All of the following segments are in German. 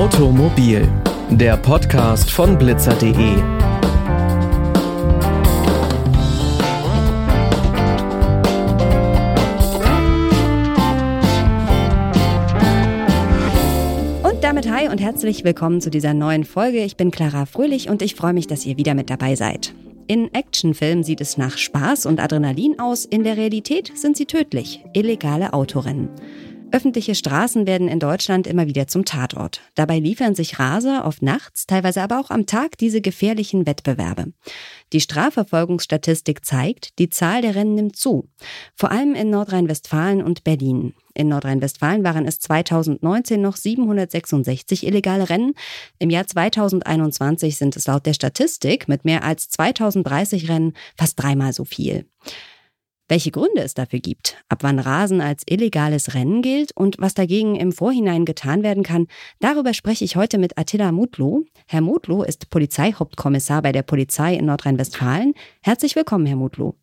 Automobil, der Podcast von blitzer.de. Und damit hi und herzlich willkommen zu dieser neuen Folge. Ich bin Clara Fröhlich und ich freue mich, dass ihr wieder mit dabei seid. In Actionfilmen sieht es nach Spaß und Adrenalin aus, in der Realität sind sie tödlich, illegale Autorennen. Öffentliche Straßen werden in Deutschland immer wieder zum Tatort. Dabei liefern sich Raser oft nachts, teilweise aber auch am Tag diese gefährlichen Wettbewerbe. Die Strafverfolgungsstatistik zeigt, die Zahl der Rennen nimmt zu. Vor allem in Nordrhein-Westfalen und Berlin. In Nordrhein-Westfalen waren es 2019 noch 766 illegale Rennen. Im Jahr 2021 sind es laut der Statistik mit mehr als 2030 Rennen fast dreimal so viel welche Gründe es dafür gibt, ab wann Rasen als illegales Rennen gilt und was dagegen im Vorhinein getan werden kann, darüber spreche ich heute mit Attila Mutlow. Herr Mutlow ist Polizeihauptkommissar bei der Polizei in Nordrhein-Westfalen. Herzlich willkommen, Herr Mutlow.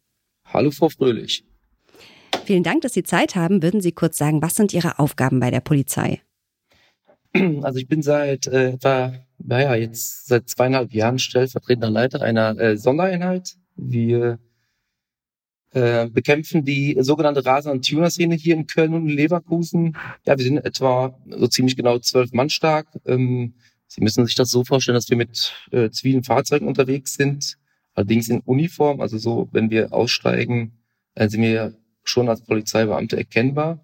Hallo, Frau Fröhlich. Vielen Dank, dass Sie Zeit haben. Würden Sie kurz sagen, was sind Ihre Aufgaben bei der Polizei? Also ich bin seit äh, etwa, naja, jetzt seit zweieinhalb Jahren stellvertretender Leiter einer äh, Sondereinheit. Wir äh, bekämpfen die sogenannte Rasen- und Tuner-Szene hier in Köln und Leverkusen. Ja, wir sind etwa so ziemlich genau zwölf Mann stark. Ähm, Sie müssen sich das so vorstellen, dass wir mit äh, zivilen Fahrzeugen unterwegs sind, allerdings in Uniform. Also so, wenn wir aussteigen, äh, sind wir schon als Polizeibeamte erkennbar.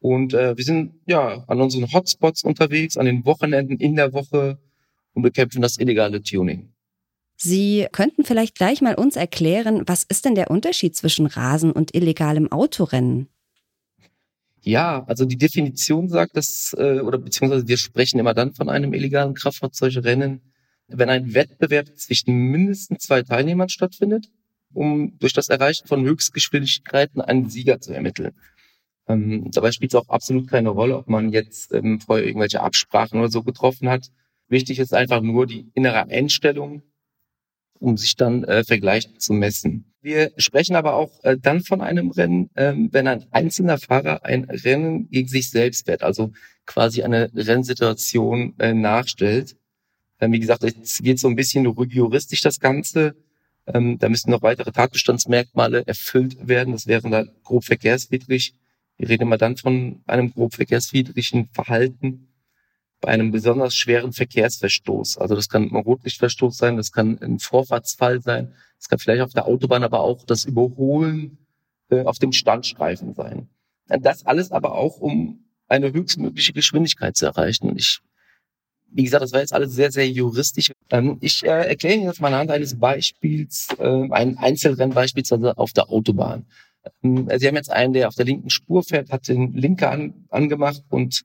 Und äh, wir sind ja an unseren Hotspots unterwegs, an den Wochenenden in der Woche und bekämpfen das illegale Tuning. Sie könnten vielleicht gleich mal uns erklären, was ist denn der Unterschied zwischen Rasen und illegalem Autorennen? Ja, also die Definition sagt dass, äh, oder beziehungsweise wir sprechen immer dann von einem illegalen Kraftfahrzeugrennen, wenn ein Wettbewerb zwischen mindestens zwei Teilnehmern stattfindet, um durch das Erreichen von Höchstgeschwindigkeiten einen Sieger zu ermitteln. Ähm, dabei spielt es auch absolut keine Rolle, ob man jetzt ähm, vorher irgendwelche Absprachen oder so getroffen hat. Wichtig ist einfach nur die innere Einstellung um sich dann äh, vergleichend zu messen. Wir sprechen aber auch äh, dann von einem Rennen, ähm, wenn ein einzelner Fahrer ein Rennen gegen sich selbst fährt, also quasi eine Rennsituation äh, nachstellt. Ähm, wie gesagt, es wird so ein bisschen juristisch das Ganze. Ähm, da müssen noch weitere Tatbestandsmerkmale erfüllt werden. Das wären dann grob verkehrswidrig. Wir reden immer dann von einem grob verkehrswidrigen Verhalten bei einem besonders schweren Verkehrsverstoß. Also das kann ein Rotlichtverstoß sein, das kann ein Vorfahrtsfall sein, das kann vielleicht auf der Autobahn aber auch das Überholen äh, auf dem Standstreifen sein. Das alles aber auch, um eine höchstmögliche Geschwindigkeit zu erreichen. Und ich, wie gesagt, das war jetzt alles sehr, sehr juristisch. Ähm, ich äh, erkläre Ihnen jetzt mal anhand eines Beispiels, äh, ein Einzelrennen auf der Autobahn. Ähm, Sie haben jetzt einen, der auf der linken Spur fährt, hat den Linker an, angemacht und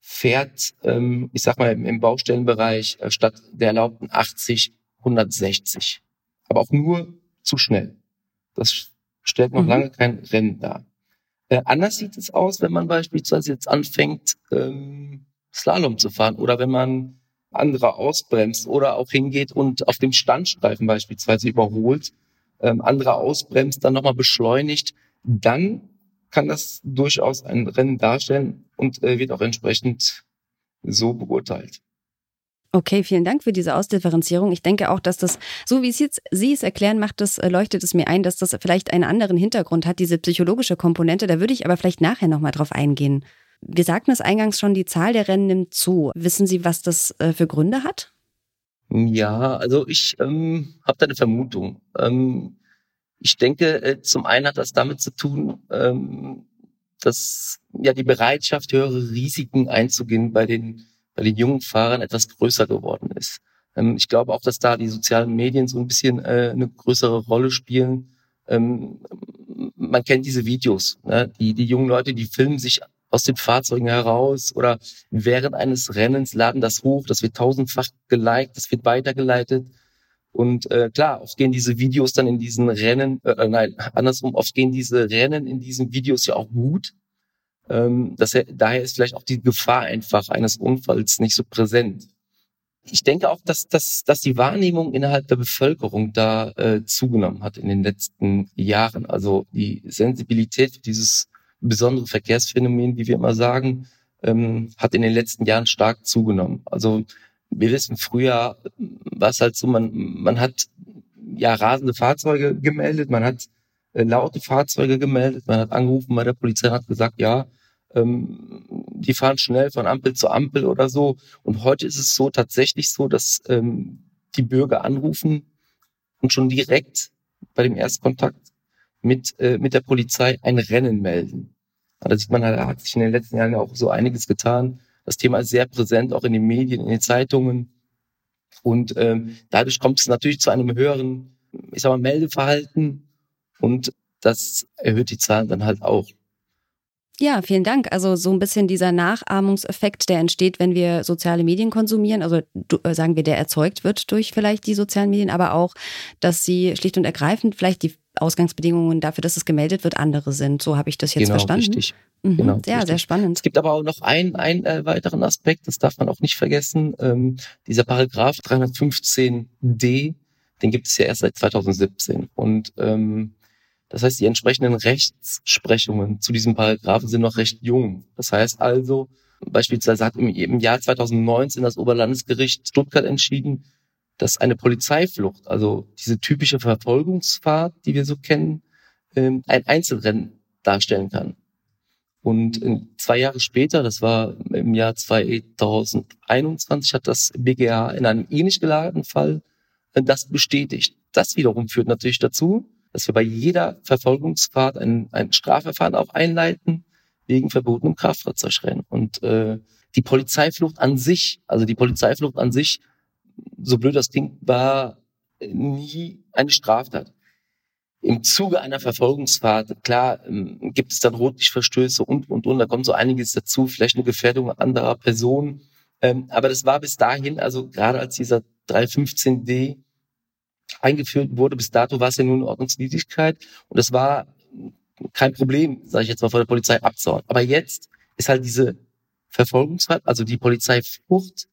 fährt, ähm, ich sag mal, im Baustellenbereich äh, statt der erlaubten 80, 160. Aber auch nur zu schnell. Das stellt noch mhm. lange kein Rennen dar. Äh, anders sieht es aus, wenn man beispielsweise jetzt anfängt, ähm, Slalom zu fahren oder wenn man andere ausbremst oder auch hingeht und auf dem Standstreifen beispielsweise überholt, ähm, andere ausbremst, dann nochmal beschleunigt, dann kann das durchaus ein Rennen darstellen und äh, wird auch entsprechend so beurteilt. Okay, vielen Dank für diese Ausdifferenzierung. Ich denke auch, dass das, so wie es jetzt Sie es erklären, macht das, äh, leuchtet es mir ein, dass das vielleicht einen anderen Hintergrund hat, diese psychologische Komponente. Da würde ich aber vielleicht nachher nochmal drauf eingehen. Wir sagten es eingangs schon, die Zahl der Rennen nimmt zu. Wissen Sie, was das äh, für Gründe hat? Ja, also ich ähm, habe da eine Vermutung. Ähm, ich denke, äh, zum einen hat das damit zu tun, ähm, dass ja die Bereitschaft, höhere Risiken einzugehen bei den, bei den jungen Fahrern etwas größer geworden ist. Ähm, ich glaube auch, dass da die sozialen Medien so ein bisschen äh, eine größere Rolle spielen. Ähm, man kennt diese Videos, ne? die, die jungen Leute, die filmen sich aus den Fahrzeugen heraus oder während eines Rennens laden das hoch, das wird tausendfach geliked, das wird weitergeleitet. Und äh, klar, oft gehen diese Videos dann in diesen Rennen, äh, äh, nein, andersrum, oft gehen diese Rennen in diesen Videos ja auch gut. Ähm, das, daher ist vielleicht auch die Gefahr einfach eines Unfalls nicht so präsent. Ich denke auch, dass, dass, dass die Wahrnehmung innerhalb der Bevölkerung da äh, zugenommen hat in den letzten Jahren. Also die Sensibilität für dieses besondere Verkehrsphänomen, wie wir immer sagen, ähm, hat in den letzten Jahren stark zugenommen. Also wir wissen, früher war es halt so, man, man hat ja rasende Fahrzeuge gemeldet, man hat äh, laute Fahrzeuge gemeldet, man hat angerufen bei der Polizei hat gesagt, ja, ähm, die fahren schnell von Ampel zu Ampel oder so. Und heute ist es so tatsächlich so, dass ähm, die Bürger anrufen und schon direkt bei dem Erstkontakt mit, äh, mit der Polizei ein Rennen melden. Da sieht man, da hat sich in den letzten Jahren auch so einiges getan. Das Thema ist sehr präsent, auch in den Medien, in den Zeitungen. Und ähm, dadurch kommt es natürlich zu einem höheren, ich sag mal, Meldeverhalten und das erhöht die Zahlen dann halt auch. Ja, vielen Dank. Also so ein bisschen dieser Nachahmungseffekt, der entsteht, wenn wir soziale Medien konsumieren. Also äh, sagen wir, der erzeugt wird durch vielleicht die sozialen Medien, aber auch, dass sie schlicht und ergreifend vielleicht die Ausgangsbedingungen dafür, dass es gemeldet wird, andere sind. So habe ich das jetzt genau, verstanden. Richtig. Mhm, genau, sehr, richtig. sehr spannend. Es gibt aber auch noch einen, einen äh, weiteren Aspekt, das darf man auch nicht vergessen. Ähm, dieser Paragraph 315d, den gibt es ja erst seit 2017. Und ähm, das heißt, die entsprechenden Rechtsprechungen zu diesem Paragraphen sind noch recht jung. Das heißt also, beispielsweise hat im, im Jahr 2019 das Oberlandesgericht Stuttgart entschieden, dass eine Polizeiflucht, also diese typische Verfolgungsfahrt, die wir so kennen, ähm, ein Einzelrennen darstellen kann. Und zwei Jahre später, das war im Jahr 2021, hat das BGH in einem ähnlich gelagerten Fall äh, das bestätigt. Das wiederum führt natürlich dazu, dass wir bei jeder Verfolgungsfahrt ein, ein Strafverfahren auch einleiten wegen verbotenem Kraftfahrzeugrennen. Und äh, die Polizeiflucht an sich, also die Polizeiflucht an sich, so blöd das klingt, war nie eine Straftat. Im Zuge einer Verfolgungsfahrt, klar, ähm, gibt es dann Rotlichtverstöße und, und, und, da kommt so einiges dazu, vielleicht eine Gefährdung anderer Personen. Ähm, aber das war bis dahin, also gerade als dieser 315d eingeführt wurde. Bis dato war es ja nur eine Ordnungswidrigkeit und es war kein Problem, sage ich jetzt mal, vor der Polizei abzuhauen. Aber jetzt ist halt diese Verfolgungsfahrt, also die Polizeiflucht,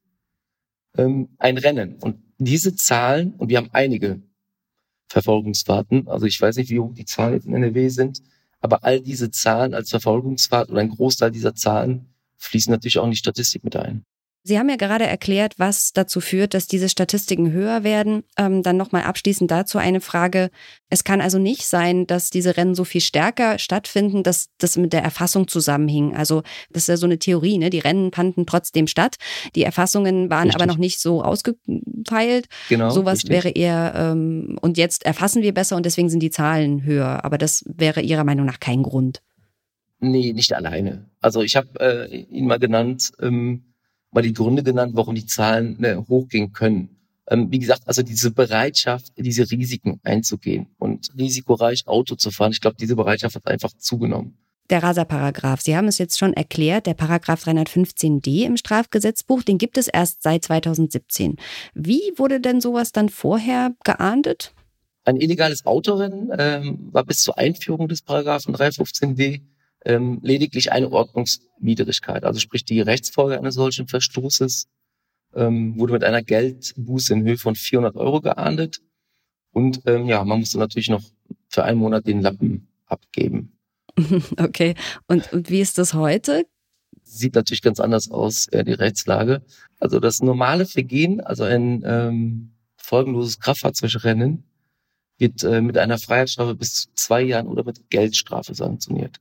ähm, ein Rennen. Und diese Zahlen, und wir haben einige Verfolgungsfahrten, also ich weiß nicht, wie hoch die Zahlen in NRW sind, aber all diese Zahlen als Verfolgungsfahrt oder ein Großteil dieser Zahlen fließen natürlich auch in die Statistik mit ein. Sie haben ja gerade erklärt, was dazu führt, dass diese Statistiken höher werden. Ähm, dann nochmal abschließend dazu eine Frage. Es kann also nicht sein, dass diese Rennen so viel stärker stattfinden, dass das mit der Erfassung zusammenhing. Also das ist ja so eine Theorie, ne? Die Rennen fanden trotzdem statt. Die Erfassungen waren Richtig. aber noch nicht so ausgefeilt. Genau. Sowas richtig. wäre eher, ähm, und jetzt erfassen wir besser und deswegen sind die Zahlen höher. Aber das wäre Ihrer Meinung nach kein Grund. Nee, nicht alleine. Also ich habe äh, ihn mal genannt, ähm, mal die Gründe genannt, warum die Zahlen äh, hochgehen können. Ähm, wie gesagt, also diese Bereitschaft, diese Risiken einzugehen und risikoreich Auto zu fahren, ich glaube, diese Bereitschaft hat einfach zugenommen. Der Raser-Paragraph. Sie haben es jetzt schon erklärt, der Paragraph 315d im Strafgesetzbuch, den gibt es erst seit 2017. Wie wurde denn sowas dann vorher geahndet? Ein illegales Autorennen ähm, war bis zur Einführung des Paragraphen 315d ähm, lediglich eine Ordnungswidrigkeit. Also sprich die Rechtsfolge eines solchen Verstoßes ähm, wurde mit einer Geldbuße in Höhe von 400 Euro geahndet. Und ähm, ja, man musste natürlich noch für einen Monat den Lappen abgeben. Okay. Und, und wie ist das heute? Sieht natürlich ganz anders aus, äh, die Rechtslage. Also das normale Vergehen, also ein ähm, folgenloses Kraftfahrzeugrennen, wird äh, mit einer Freiheitsstrafe bis zu zwei Jahren oder mit Geldstrafe sanktioniert.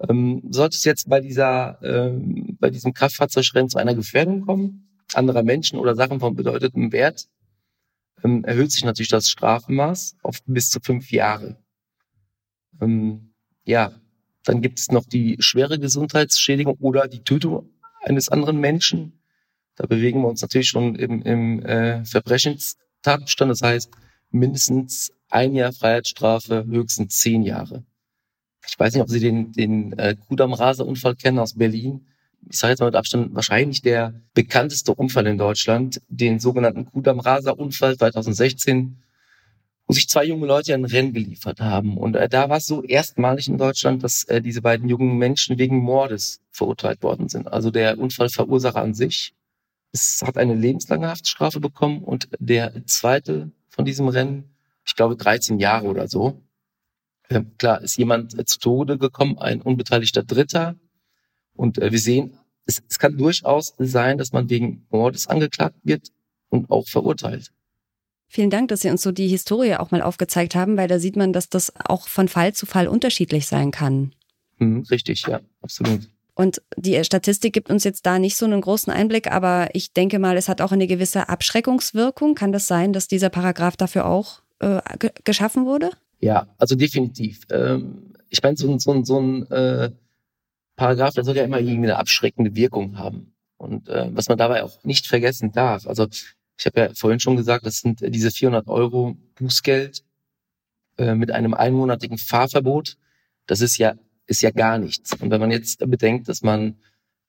Ähm, sollte es jetzt bei dieser, ähm, bei diesem Kraftfahrzeugrennen zu einer Gefährdung kommen, anderer Menschen oder Sachen von bedeutetem Wert, ähm, erhöht sich natürlich das Strafmaß auf bis zu fünf Jahre. Ähm, ja, dann gibt es noch die schwere Gesundheitsschädigung oder die Tötung eines anderen Menschen. Da bewegen wir uns natürlich schon im, im äh, Verbrechenstatbestand. Das heißt, mindestens ein Jahr Freiheitsstrafe, höchstens zehn Jahre. Ich weiß nicht, ob Sie den, den äh, Kudamm-Raser-Unfall kennen aus Berlin. Ich sage jetzt mal mit Abstand wahrscheinlich der bekannteste Unfall in Deutschland, den sogenannten Kudamm-Raser-Unfall 2016, wo sich zwei junge Leute ein Rennen geliefert haben. Und äh, da war es so erstmalig in Deutschland, dass äh, diese beiden jungen Menschen wegen Mordes verurteilt worden sind. Also der Unfallverursacher an sich es hat eine lebenslange Haftstrafe bekommen und der zweite von diesem Rennen, ich glaube 13 Jahre oder so. Äh, klar, ist jemand äh, zu Tode gekommen, ein unbeteiligter Dritter. Und äh, wir sehen, es, es kann durchaus sein, dass man wegen Mordes angeklagt wird und auch verurteilt. Vielen Dank, dass Sie uns so die Historie auch mal aufgezeigt haben, weil da sieht man, dass das auch von Fall zu Fall unterschiedlich sein kann. Mhm, richtig, ja, absolut. Und die Statistik gibt uns jetzt da nicht so einen großen Einblick, aber ich denke mal, es hat auch eine gewisse Abschreckungswirkung. Kann das sein, dass dieser Paragraph dafür auch äh, geschaffen wurde? Ja, also definitiv. Ähm, ich meine, so, so, so ein äh, Paragraph, der soll ja immer irgendwie eine abschreckende Wirkung haben. Und äh, was man dabei auch nicht vergessen darf, also ich habe ja vorhin schon gesagt, das sind diese 400 Euro Bußgeld äh, mit einem einmonatigen Fahrverbot. Das ist ja ist ja gar nichts. Und wenn man jetzt bedenkt, dass man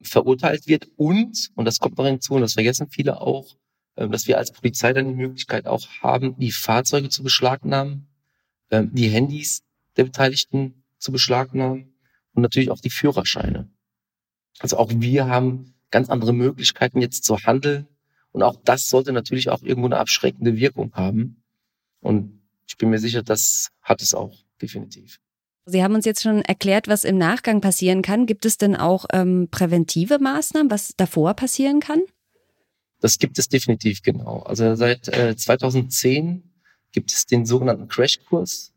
verurteilt wird und, und das kommt noch hinzu, und das vergessen viele auch, äh, dass wir als Polizei dann die Möglichkeit auch haben, die Fahrzeuge zu beschlagnahmen, äh, die Handys der Beteiligten zu beschlagnahmen und natürlich auch die Führerscheine. Also auch wir haben ganz andere Möglichkeiten jetzt zu handeln und auch das sollte natürlich auch irgendwo eine abschreckende Wirkung haben. Und ich bin mir sicher, das hat es auch definitiv. Sie haben uns jetzt schon erklärt, was im Nachgang passieren kann. Gibt es denn auch ähm, präventive Maßnahmen, was davor passieren kann? Das gibt es definitiv, genau. Also seit äh, 2010 gibt es den sogenannten Crashkurs.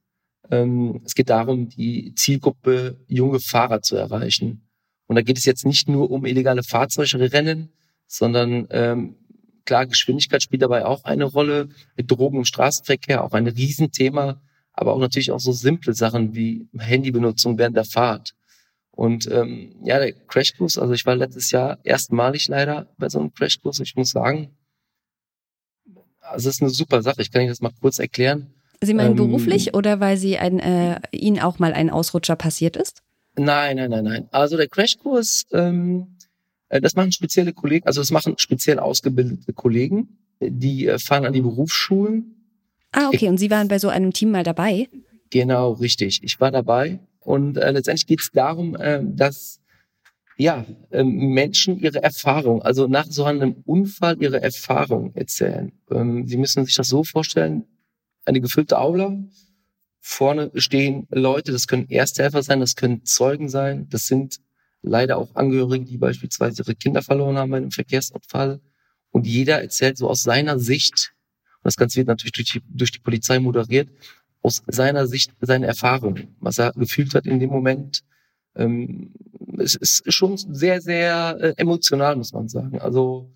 Ähm, es geht darum, die Zielgruppe junge Fahrer zu erreichen. Und da geht es jetzt nicht nur um illegale Fahrzeugrennen, sondern ähm, klar, Geschwindigkeit spielt dabei auch eine Rolle. Drogen im Straßenverkehr auch ein Riesenthema aber auch natürlich auch so simple Sachen wie Handybenutzung während der Fahrt. Und ähm, ja, der Crashkurs, also ich war letztes Jahr erstmalig leider bei so einem Crashkurs. Ich muss sagen, es ist eine super Sache. Ich kann Ihnen das mal kurz erklären. Sie meinen ähm, beruflich oder weil Sie ein, äh, Ihnen auch mal ein Ausrutscher passiert ist? Nein, nein, nein, nein. Also der Crashkurs, ähm, äh, das machen spezielle Kollegen, also das machen speziell ausgebildete Kollegen, die äh, fahren an die Berufsschulen Ah, okay. Und Sie waren bei so einem Team mal dabei? Genau, richtig. Ich war dabei. Und äh, letztendlich geht es darum, äh, dass ja, ähm, Menschen ihre Erfahrung, also nach so einem Unfall ihre Erfahrung erzählen. Ähm, Sie müssen sich das so vorstellen, eine gefüllte Aula, vorne stehen Leute, das können Ersthelfer sein, das können Zeugen sein, das sind leider auch Angehörige, die beispielsweise ihre Kinder verloren haben bei einem Verkehrsunfall. Und jeder erzählt so aus seiner Sicht das Ganze wird natürlich durch die, durch die Polizei moderiert, aus seiner Sicht seine Erfahrung, was er gefühlt hat in dem Moment. Ähm, es ist schon sehr, sehr äh, emotional, muss man sagen. Also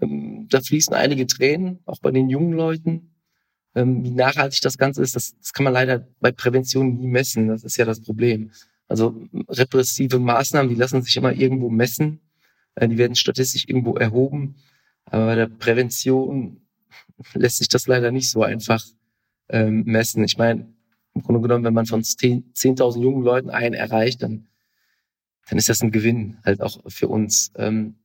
ähm, da fließen einige Tränen, auch bei den jungen Leuten. Ähm, wie nachhaltig das Ganze ist, das, das kann man leider bei Prävention nie messen. Das ist ja das Problem. Also repressive Maßnahmen, die lassen sich immer irgendwo messen. Äh, die werden statistisch irgendwo erhoben. Aber bei der Prävention lässt sich das leider nicht so einfach ähm, messen. Ich meine, im Grunde genommen, wenn man von 10.000 jungen Leuten einen erreicht, dann, dann ist das ein Gewinn halt auch für uns. Ähm,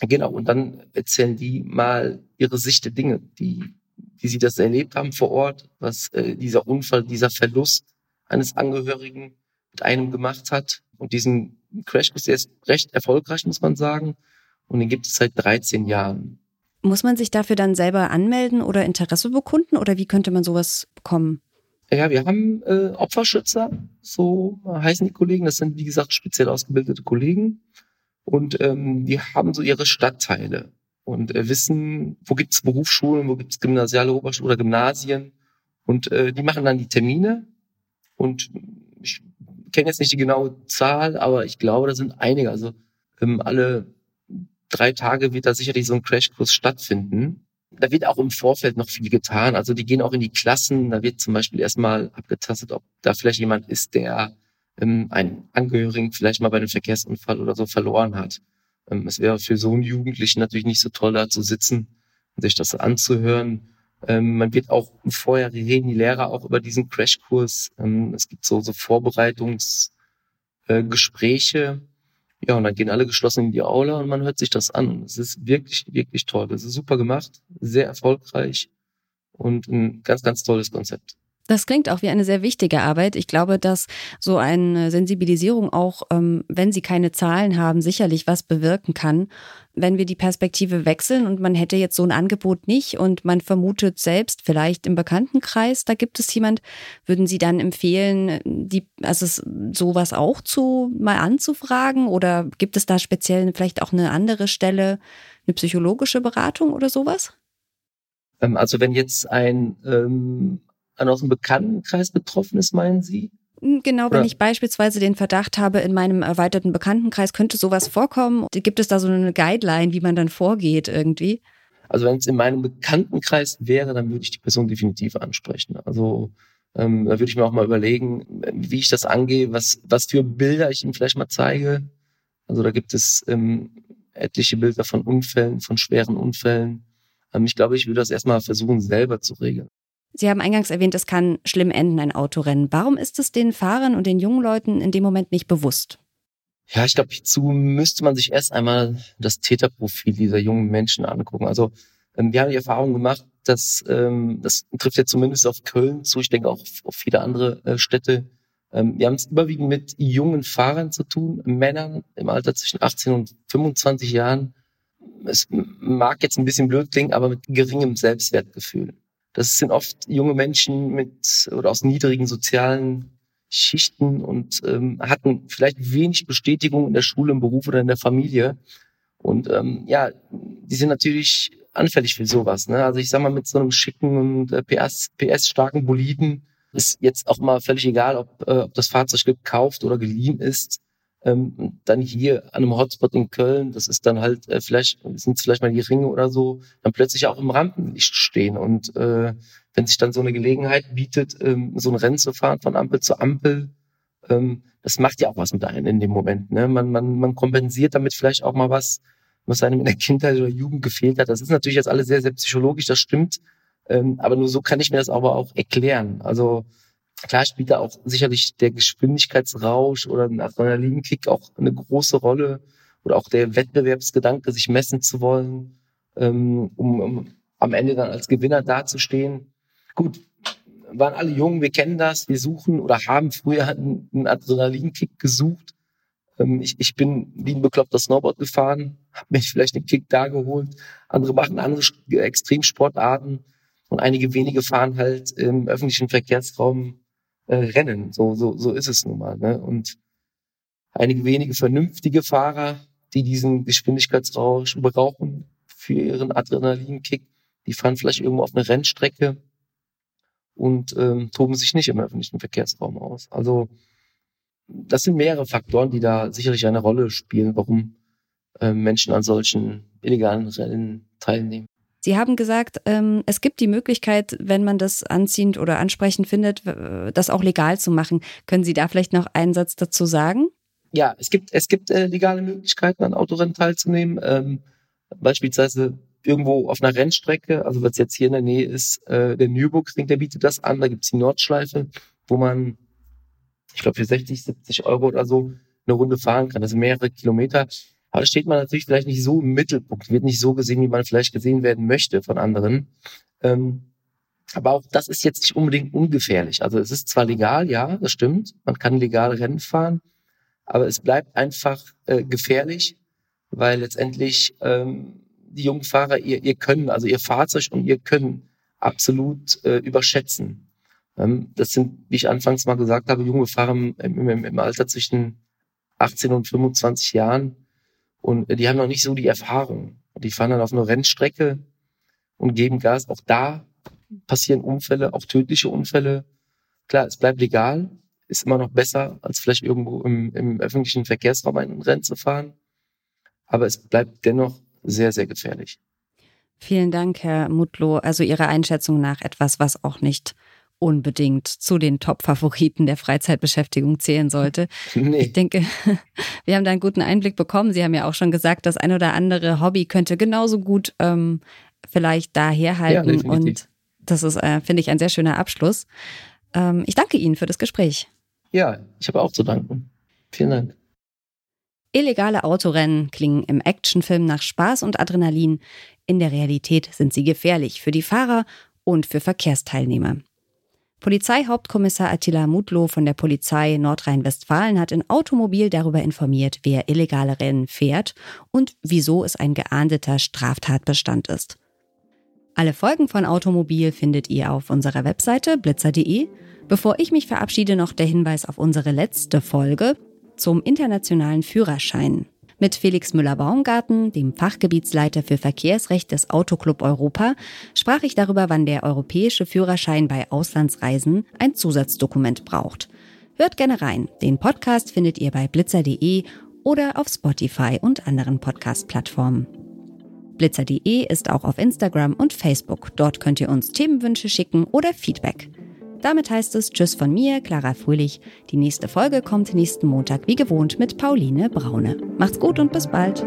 genau, und dann erzählen die mal ihre Sicht der Dinge, die, wie sie das erlebt haben vor Ort, was äh, dieser Unfall, dieser Verlust eines Angehörigen mit einem gemacht hat. Und diesen Crashkurs, der ist recht erfolgreich, muss man sagen. Und den gibt es seit 13 Jahren. Muss man sich dafür dann selber anmelden oder Interesse bekunden oder wie könnte man sowas bekommen? Ja, wir haben äh, Opferschützer, so heißen die Kollegen. Das sind, wie gesagt, speziell ausgebildete Kollegen. Und ähm, die haben so ihre Stadtteile und äh, wissen, wo gibt's Berufsschulen, wo gibt's gymnasiale Oberschulen oder Gymnasien. Und äh, die machen dann die Termine. Und ich kenne jetzt nicht die genaue Zahl, aber ich glaube, da sind einige. Also ähm, alle drei Tage wird da sicherlich so ein Crashkurs stattfinden. Da wird auch im Vorfeld noch viel getan. Also die gehen auch in die Klassen. Da wird zum Beispiel erstmal abgetastet, ob da vielleicht jemand ist, der ähm, einen Angehörigen vielleicht mal bei einem Verkehrsunfall oder so verloren hat. Ähm, es wäre für so einen Jugendlichen natürlich nicht so toll, da zu sitzen und sich das anzuhören. Ähm, man wird auch vorher reden die Lehrer auch über diesen Crashkurs. Ähm, es gibt so, so Vorbereitungsgespräche. Äh, ja, und dann gehen alle geschlossen in die Aula und man hört sich das an. Es ist wirklich, wirklich toll. Das ist super gemacht, sehr erfolgreich und ein ganz, ganz tolles Konzept. Das klingt auch wie eine sehr wichtige Arbeit. Ich glaube, dass so eine Sensibilisierung auch, ähm, wenn sie keine Zahlen haben, sicherlich was bewirken kann. Wenn wir die Perspektive wechseln und man hätte jetzt so ein Angebot nicht und man vermutet selbst vielleicht im Bekanntenkreis, da gibt es jemand, würden Sie dann empfehlen, die, also sowas auch zu mal anzufragen oder gibt es da speziell vielleicht auch eine andere Stelle, eine psychologische Beratung oder sowas? Ähm, also wenn jetzt ein ähm, aus dem Bekanntenkreis betroffen ist, meinen Sie? Hm, genau, wenn ich beispielsweise den Verdacht habe, in meinem erweiterten Bekanntenkreis könnte sowas vorkommen, gibt es da so eine Guideline, wie man dann vorgeht irgendwie? Also wenn es in meinem Bekanntenkreis wäre, dann würde ich die Person definitiv ansprechen. Also ähm, da würde ich mir auch mal überlegen, wie ich das angehe, was, was für Bilder ich ihm vielleicht mal zeige. Also da gibt es ähm, etliche Bilder von Unfällen, von schweren Unfällen. Ähm, ich glaube, ich würde das erstmal versuchen, selber zu regeln. Sie haben eingangs erwähnt, es kann schlimm enden, ein Autorennen. Warum ist es den Fahrern und den jungen Leuten in dem Moment nicht bewusst? Ja, ich glaube, hierzu müsste man sich erst einmal das Täterprofil dieser jungen Menschen angucken. Also ähm, wir haben die Erfahrung gemacht, dass ähm, das trifft ja zumindest auf Köln zu, ich denke auch auf viele andere äh, Städte. Ähm, wir haben es überwiegend mit jungen Fahrern zu tun, Männern im Alter zwischen 18 und 25 Jahren. Es mag jetzt ein bisschen blöd klingen, aber mit geringem Selbstwertgefühl. Das sind oft junge Menschen mit oder aus niedrigen sozialen Schichten und ähm, hatten vielleicht wenig Bestätigung in der Schule, im Beruf oder in der Familie. Und ähm, ja, die sind natürlich anfällig für sowas. Ne? Also ich sag mal, mit so einem schicken und äh, PS, PS-starken Boliden ist jetzt auch mal völlig egal, ob, äh, ob das Fahrzeug gekauft oder geliehen ist ähm, dann hier an einem Hotspot in Köln, das ist dann halt äh, vielleicht sind es vielleicht mal die Ringe oder so, dann plötzlich auch im Rampenlicht stehen und äh, wenn sich dann so eine Gelegenheit bietet, ähm, so ein Rennen zu fahren von Ampel zu Ampel, ähm, das macht ja auch was mit einem in dem Moment. Ne? Man, man, man kompensiert damit vielleicht auch mal was, was einem in der Kindheit oder Jugend gefehlt hat. Das ist natürlich jetzt alles sehr, sehr psychologisch, das stimmt. Ähm, aber nur so kann ich mir das aber auch erklären. Also Klar spielt da auch sicherlich der Geschwindigkeitsrausch oder ein Adrenalinkick auch eine große Rolle oder auch der Wettbewerbsgedanke, sich messen zu wollen, ähm, um, um am Ende dann als Gewinner dazustehen. Gut, waren alle jung, wir kennen das, wir suchen oder haben früher einen, einen Adrenalinkick gesucht. Ähm, ich, ich bin wie ein bekloppter Snowboard gefahren, habe mir vielleicht den Kick da geholt. Andere machen andere Extremsportarten und einige wenige fahren halt im öffentlichen Verkehrsraum äh, rennen. So, so, so ist es nun mal. Ne? Und einige wenige vernünftige Fahrer, die diesen Geschwindigkeitsrausch brauchen für ihren Adrenalinkick, die fahren vielleicht irgendwo auf eine Rennstrecke und ähm, toben sich nicht im öffentlichen Verkehrsraum aus. Also das sind mehrere Faktoren, die da sicherlich eine Rolle spielen, warum äh, Menschen an solchen illegalen Rennen teilnehmen. Sie haben gesagt, ähm, es gibt die Möglichkeit, wenn man das anziehend oder ansprechend findet, das auch legal zu machen. Können Sie da vielleicht noch einen Satz dazu sagen? Ja, es gibt, es gibt äh, legale Möglichkeiten, an Autorennen teilzunehmen. Ähm, beispielsweise irgendwo auf einer Rennstrecke, also was jetzt hier in der Nähe ist, äh, der Nürburgring, der bietet das an. Da gibt's die Nordschleife, wo man, ich glaube, für 60, 70 Euro oder so eine Runde fahren kann. Sind mehrere Kilometer. Aber da steht man natürlich vielleicht nicht so im Mittelpunkt, wird nicht so gesehen, wie man vielleicht gesehen werden möchte von anderen. Ähm, aber auch das ist jetzt nicht unbedingt ungefährlich. Also es ist zwar legal, ja, das stimmt, man kann legal Rennen fahren, aber es bleibt einfach äh, gefährlich, weil letztendlich ähm, die jungen Fahrer ihr, ihr Können, also ihr Fahrzeug und ihr Können absolut äh, überschätzen. Ähm, das sind, wie ich anfangs mal gesagt habe, junge Fahrer im, im, im Alter zwischen 18 und 25 Jahren, und die haben noch nicht so die Erfahrung. Die fahren dann auf einer Rennstrecke und geben Gas. Auch da passieren Unfälle, auch tödliche Unfälle. Klar, es bleibt legal, ist immer noch besser, als vielleicht irgendwo im, im öffentlichen Verkehrsraum ein Rennen zu fahren. Aber es bleibt dennoch sehr, sehr gefährlich. Vielen Dank, Herr Mutlo. Also Ihrer Einschätzung nach etwas, was auch nicht unbedingt zu den Top-Favoriten der Freizeitbeschäftigung zählen sollte. Nee. Ich denke, wir haben da einen guten Einblick bekommen. Sie haben ja auch schon gesagt, das ein oder andere Hobby könnte genauso gut ähm, vielleicht daherhalten. Ja, und das ist, äh, finde ich, ein sehr schöner Abschluss. Ähm, ich danke Ihnen für das Gespräch. Ja, ich habe auch zu danken. Vielen Dank. Illegale Autorennen klingen im Actionfilm nach Spaß und Adrenalin. In der Realität sind sie gefährlich für die Fahrer und für Verkehrsteilnehmer. Polizeihauptkommissar Attila Mutlow von der Polizei Nordrhein-Westfalen hat in Automobil darüber informiert, wer illegale Rennen fährt und wieso es ein geahndeter Straftatbestand ist. Alle Folgen von Automobil findet ihr auf unserer Webseite blitzer.de. Bevor ich mich verabschiede, noch der Hinweis auf unsere letzte Folge zum internationalen Führerschein. Mit Felix Müller-Baumgarten, dem Fachgebietsleiter für Verkehrsrecht des Autoclub Europa, sprach ich darüber, wann der europäische Führerschein bei Auslandsreisen ein Zusatzdokument braucht. Hört gerne rein. Den Podcast findet ihr bei blitzer.de oder auf Spotify und anderen Podcast-Plattformen. Blitzer.de ist auch auf Instagram und Facebook. Dort könnt ihr uns Themenwünsche schicken oder Feedback. Damit heißt es Tschüss von mir, Clara Fröhlich. Die nächste Folge kommt nächsten Montag wie gewohnt mit Pauline Braune. Macht's gut und bis bald.